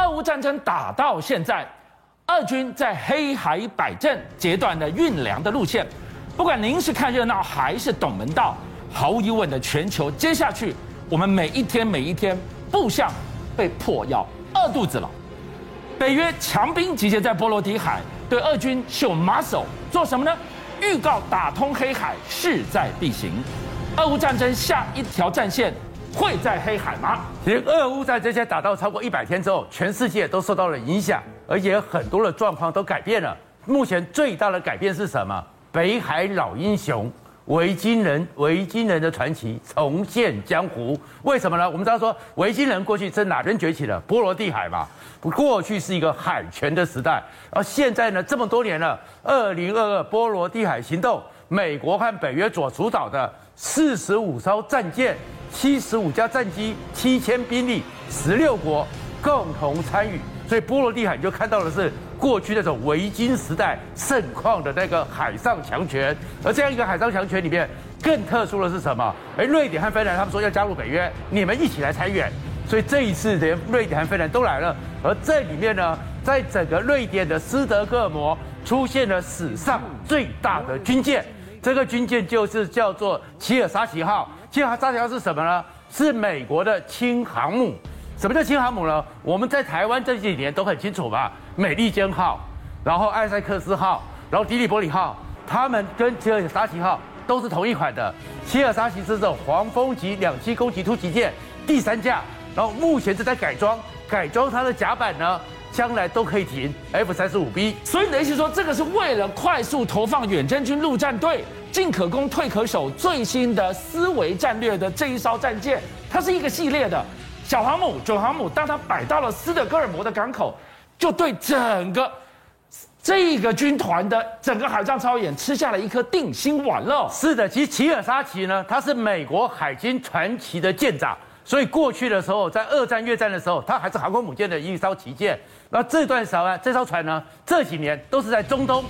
俄乌战争打到现在，俄军在黑海摆阵，截断了运粮的路线。不管您是看热闹还是懂门道，毫无疑问的，全球接下去我们每一天每一天，步向被迫要饿肚子了。北约强兵集结在波罗的海，对俄军秀 muscle，做什么呢？预告打通黑海势在必行。俄乌战争下一条战线。会在黑海吗？其实俄乌在这些打到超过一百天之后，全世界都受到了影响，而且很多的状况都改变了。目前最大的改变是什么？北海老英雄维京人，维京人的传奇重现江湖。为什么呢？我们知道说，维京人过去是哪边崛起的？波罗的海嘛，过去是一个海权的时代。而现在呢，这么多年了，二零二二波罗的海行动，美国和北约所主导的四十五艘战舰。七十五架战机，七千兵力，十六国共同参与，所以波罗的海就看到的是过去那种维京时代盛况的那个海上强权。而这样一个海上强权里面，更特殊的是什么？哎，瑞典和芬兰他们说要加入北约，你们一起来参演。所以这一次连瑞典和芬兰都来了。而这里面呢，在整个瑞典的斯德哥尔摩出现了史上最大的军舰，这个军舰就是叫做齐尔沙奇号。齐尔沙奇号是什么呢？是美国的轻航母。什么叫轻航母呢？我们在台湾这几年都很清楚吧？美利坚号，然后艾塞克斯号，然后迪利波里号，他们跟齐尔沙奇号都是同一款的。齐尔沙奇是这种黄蜂级两栖攻击突击舰第三架，然后目前正在改装，改装它的甲板呢，将来都可以停 F 三十五 B。所以你的意思说，这个是为了快速投放远征军陆战队？进可攻，退可守，最新的思维战略的这一艘战舰，它是一个系列的小航母、准航母。当它摆到了斯德哥尔摩的港口，就对整个这个军团的整个海上操演吃下了一颗定心丸了。是的，其实齐尔沙奇呢，他是美国海军传奇的舰长，所以过去的时候，在二战、越战的时候，它还是航空母舰的一艘旗舰。那这段时候，这艘船呢，这几年都是在中东。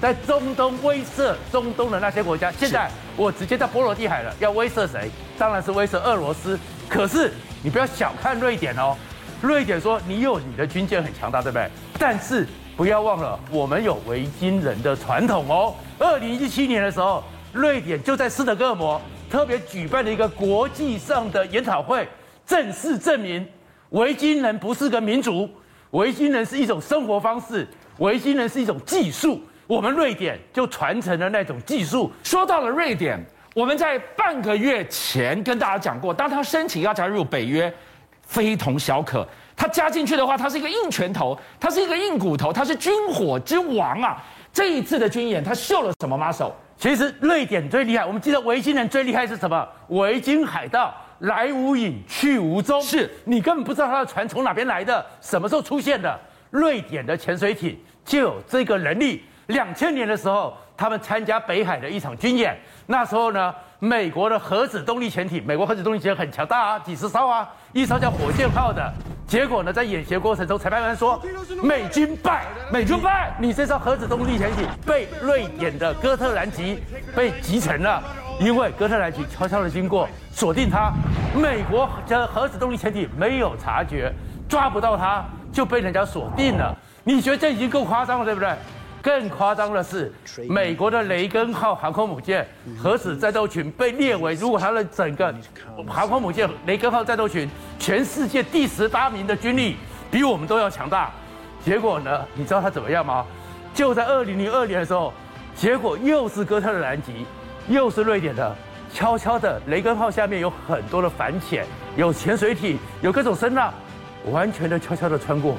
在中东威慑中东的那些国家，现在我直接到波罗的海了，要威慑谁？当然是威慑俄罗斯。可是你不要小看瑞典哦，瑞典说你有你的军舰很强大，对不对？但是不要忘了，我们有维京人的传统哦。二零一七年的时候，瑞典就在斯德哥尔摩特别举办了一个国际上的研讨会，正式证明维京人不是个民族，维京人是一种生活方式，维京人是一种技术。我们瑞典就传承了那种技术。说到了瑞典，我们在半个月前跟大家讲过，当他申请要加入北约，非同小可。他加进去的话，他是一个硬拳头，他是一个硬骨头，他是军火之王啊！这一次的军演，他秀了什么 muscle？其实瑞典最厉害，我们记得维京人最厉害是什么？维京海盗来无影去无踪，是你根本不知道他的船从哪边来的，什么时候出现的。瑞典的潜水艇就有这个能力。两千年的时候，他们参加北海的一场军演。那时候呢，美国的核子动力潜艇，美国核子动力潜艇很强大啊，几十艘啊，一艘叫火箭号的。结果呢，在演习过程中，裁判员说美军败，美军败，你这艘核子动力潜艇被瑞典的哥特兰级被击沉了，因为哥特兰级悄悄的经过锁定它，美国的核子动力潜艇没有察觉，抓不到它，就被人家锁定了。你觉得这已经够夸张了，对不对？更夸张的是，美国的雷根号航空母舰核子战斗群被列为，如果它的整个航空母舰雷根号战斗群全世界第十八名的军力，比我们都要强大。结果呢，你知道它怎么样吗？就在二零零二年的时候，结果又是哥特兰级，又是瑞典的，悄悄的雷根号下面有很多的反潜，有潜水艇，有各种声浪，完全的悄悄的穿过。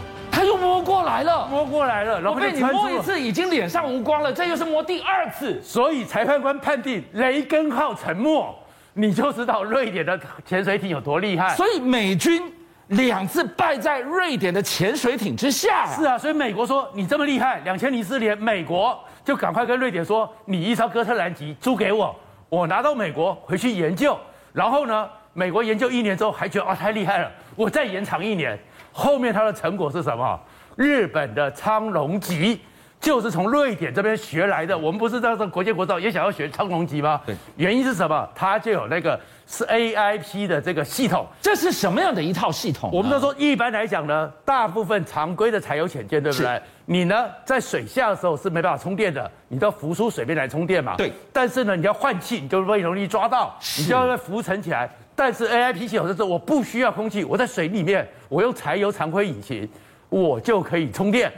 过来了，摸过来了，然后被你摸一次已经脸上无光了，这又是摸第二次，所以裁判官判定雷根号沉没，你就知道瑞典的潜水艇有多厉害。所以美军两次败在瑞典的潜水艇之下。是啊，所以美国说你这么厉害，两千零四年美国就赶快跟瑞典说，你一艘哥特兰级租给我，我拿到美国回去研究，然后呢，美国研究一年之后还觉得啊太厉害了，我再延长一年。后面它的成果是什么？日本的苍龙级，就是从瑞典这边学来的。我们不是在这国舰国造也想要学苍龙级吗？对，原因是什么？它就有那个是 AIP 的这个系统。这是什么样的一套系统？我们都说一般来讲呢，大部分常规的柴油潜舰，对不对？你呢在水下的时候是没办法充电的，你都要浮出水面来充电嘛。对。但是呢，你要换气，你就会容易抓到，你就要在浮沉起来。但是 AIP 系统就是我不需要空气，我在水里面，我用柴油常规引擎，我就可以充电。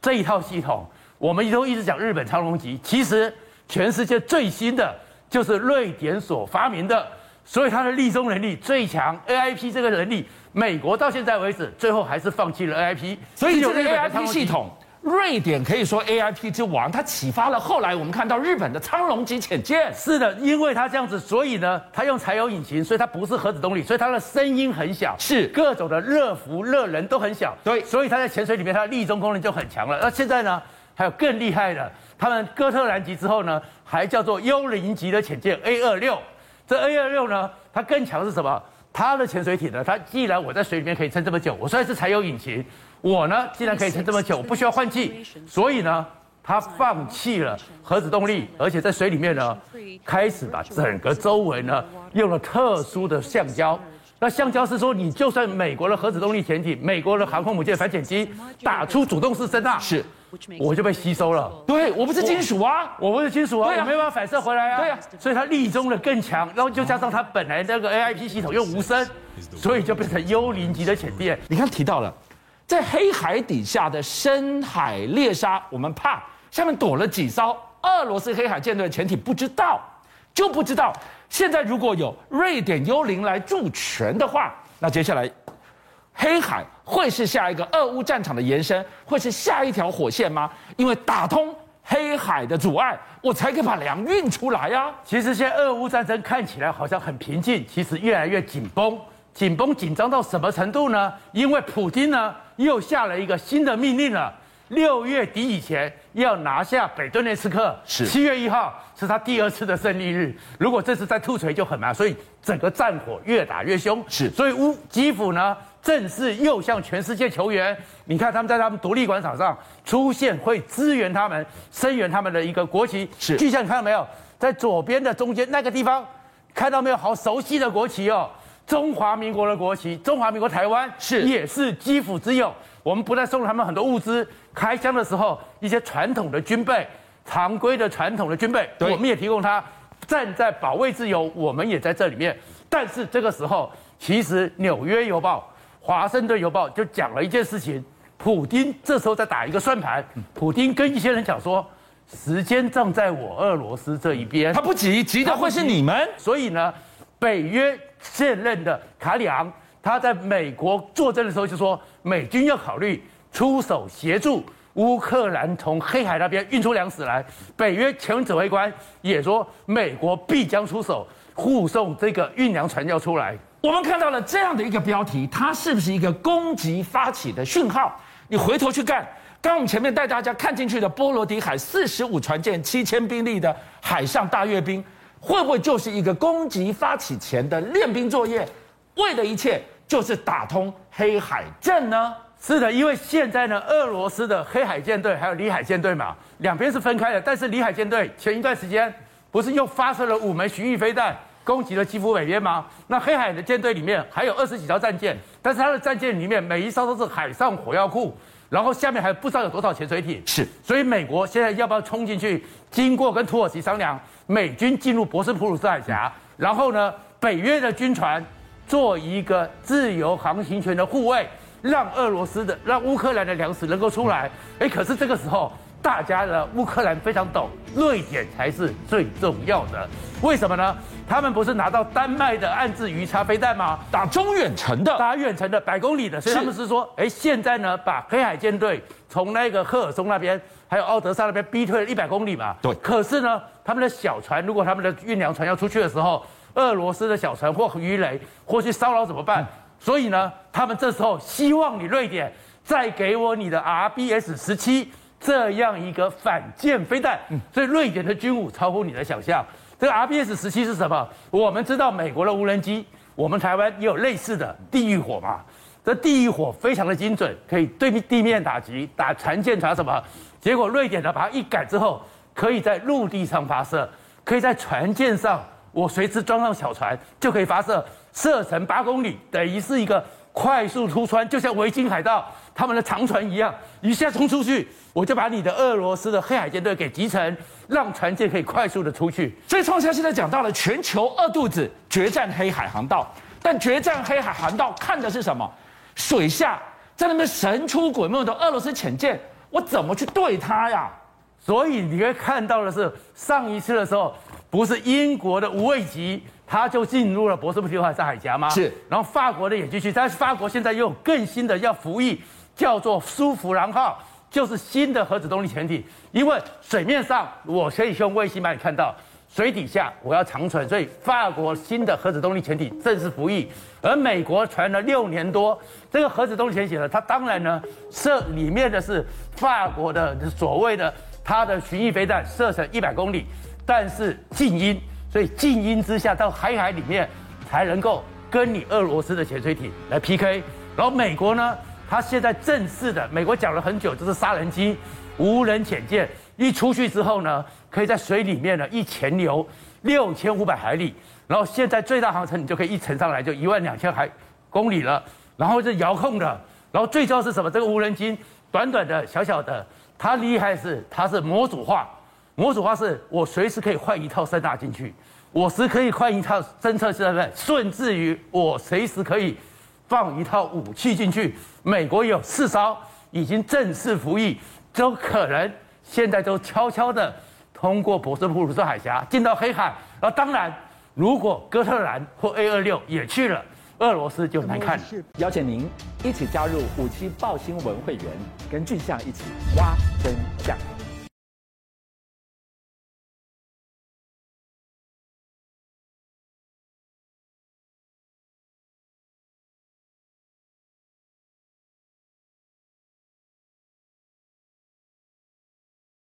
这一套系统，我们都一直讲日本长隆级，其实全世界最新的就是瑞典所发明的，所以它的立中能力最强。AIP 这个能力，美国到现在为止，最后还是放弃了 AIP。所以这个 AIP 系统，瑞典可以说 AIP 之王，它启发了后来我们看到日本的苍龙级潜舰。是的，因为它这样子，所以呢，它用柴油引擎，所以它不是核子动力，所以它的声音很小，是各种的热浮热能都很小。对，所以它在潜水里面，它的立中功能就很强了。那现在呢，还有更厉害的，他们哥特兰级之后呢，还叫做幽灵级的潜舰 A 二六。这 A 二六呢，它更强是什么？它的潜水艇呢，它既然我在水里面可以撑这么久，我虽然是柴油引擎。我呢，既然可以撑这么久，我不需要换气，所以呢，他放弃了核子动力，而且在水里面呢，开始把整个周围呢用了特殊的橡胶。那橡胶是说，你就算美国的核子动力潜艇、美国的航空母舰反潜机打出主动式声呐，是，我就被吸收了。对，我不是金属啊，我，我不是金属啊，对啊，我没办法反射回来啊。对啊，所以它力中的更强，然后就加上它本来那个 AIP 系统又无声，所以就变成幽灵级的潜艇。你看提到了。在黑海底下的深海猎杀，我们怕下面躲了几艘俄罗斯黑海舰队的潜艇，不知道就不知道。现在如果有瑞典幽灵来助拳的话，那接下来黑海会是下一个俄乌战场的延伸，会是下一条火线吗？因为打通黑海的阻碍，我才可以把粮运出来呀、其实现在俄乌战争看起来好像很平静，其实越来越紧绷。紧绷紧张到什么程度呢？因为普京呢又下了一个新的命令了，六月底以前要拿下北顿涅茨克。是七月一号是他第二次的胜利日，如果这次再吐锤就很麻烦，所以整个战火越打越凶。是，所以乌基辅呢正式又向全世界求援。你看他们在他们独立广场上出现，会支援他们、声援他们的一个国旗。是，巨象你看到没有？在左边的中间那个地方，看到没有？好熟悉的国旗哦。中华民国的国旗，中华民国台湾是也是基辅之友。我们不但送了他们很多物资，开箱的时候一些传统的军备，常规的传统的军备，我们也提供他。站在保卫自由，我们也在这里面。但是这个时候，其实《纽约邮报》、《华盛顿邮报》就讲了一件事情：普京这时候在打一个算盘。普京跟一些人讲说，时间正在我俄罗斯这一边，他不急，急的会是你们。所以呢，北约。现任的卡里昂，他在美国作证的时候就说，美军要考虑出手协助乌克兰从黑海那边运出粮食来。北约前指挥官也说，美国必将出手护送这个运粮船要出来。我们看到了这样的一个标题，它是不是一个攻击发起的讯号？你回头去看，刚我们前面带大家看进去的波罗的海四十五船舰、七千兵力的海上大阅兵。会不会就是一个攻击发起前的练兵作业？为的一切就是打通黑海阵呢？是的，因为现在呢，俄罗斯的黑海舰队还有里海舰队嘛，两边是分开的。但是里海舰队前一段时间不是又发射了五枚巡弋飞弹攻击了基辅北边吗？那黑海的舰队里面还有二十几艘战舰，但是它的战舰里面每一艘都是海上火药库。然后下面还不知道有多少潜水艇，是，所以美国现在要不要冲进去？经过跟土耳其商量，美军进入博斯普鲁斯海峡，然后呢，北约的军船做一个自由航行权的护卫，让俄罗斯的、让乌克兰的粮食能够出来。哎，可是这个时候。大家的乌克兰非常懂，瑞典才是最重要的。为什么呢？他们不是拿到丹麦的暗制鱼叉飞弹吗？打中远程的，打远程的。百公里的。所以他们是。说，哎，现在呢，把黑海舰队从那个赫尔松那边，还有奥德萨那边逼退了一百公里嘛。对。可是。呢，他们的小船，如果他们的运粮船要出去的时候，俄罗斯的小船或鱼雷或去骚扰怎么办？嗯。所以呢，他们这时候希望你瑞典再给我你的 RBS 十七。这样一个反舰飞弹，所以瑞典的军武超乎你的想象。这个 RBS 十七是什么？我们知道美国的无人机，我们台湾也有类似的地狱火嘛。这地狱火非常的精准，可以对地面打击，打船舰船什么。结果瑞典呢把它一改之后，可以在陆地上发射，可以在船舰上，我随时装上小船就可以发射，射程八公里，等于是一个快速突穿，就像维京海盗他们的长船一样，一下冲出去，我就把你的俄罗斯的黑海舰队给击沉，让船舰可以快速的出去。所以创下现在讲到了全球饿肚子，决战黑海航道，但决战黑海航道看的是什么？水下在那边神出鬼没的俄罗斯潜舰，我怎么去对它呀？所以你会看到的是，上一次的时候，不是英国的无畏级，它就进入了博斯普鲁斯海峡吗？是。然后法国的也继续，但是法国现在又有更新的要服役，叫做苏弗兰号，就是新的核子动力潜艇。因为水面上我可以用卫星把你看到。水底下我要长存，所以法国新的核子动力潜艇正式服役，而美国传了六年多，这个核子动力潜艇呢，它当然呢射里面的是法国的所谓的它的巡弋飞弹，射程一百公里，但是静音，所以静音之下到海海里面才能够跟你俄罗斯的潜水艇来 PK，然后美国呢，它现在正式的，美国讲了很久，就是杀人机、无人潜舰。一出去之后呢，可以在水里面呢一潜流六千五百海里，然后现在最大航程你就可以一沉上来就一万两千海公里了，然后是遥控的，然后最重要是什么？这个无人机短短的小小的，它厉害是它是模组化，模组化是我随时可以换一套声纳进去，我时可以换一套侦测设备，甚至于我随时可以放一套武器进去。美国有四艘已经正式服役，都可能。现在都悄悄地通过博斯普鲁斯海峡进到黑海，而当然，如果哥特兰或 A 二六也去了，俄罗斯就难看了。邀请您一起加入五七爆新闻会员，跟俊相一起挖真相。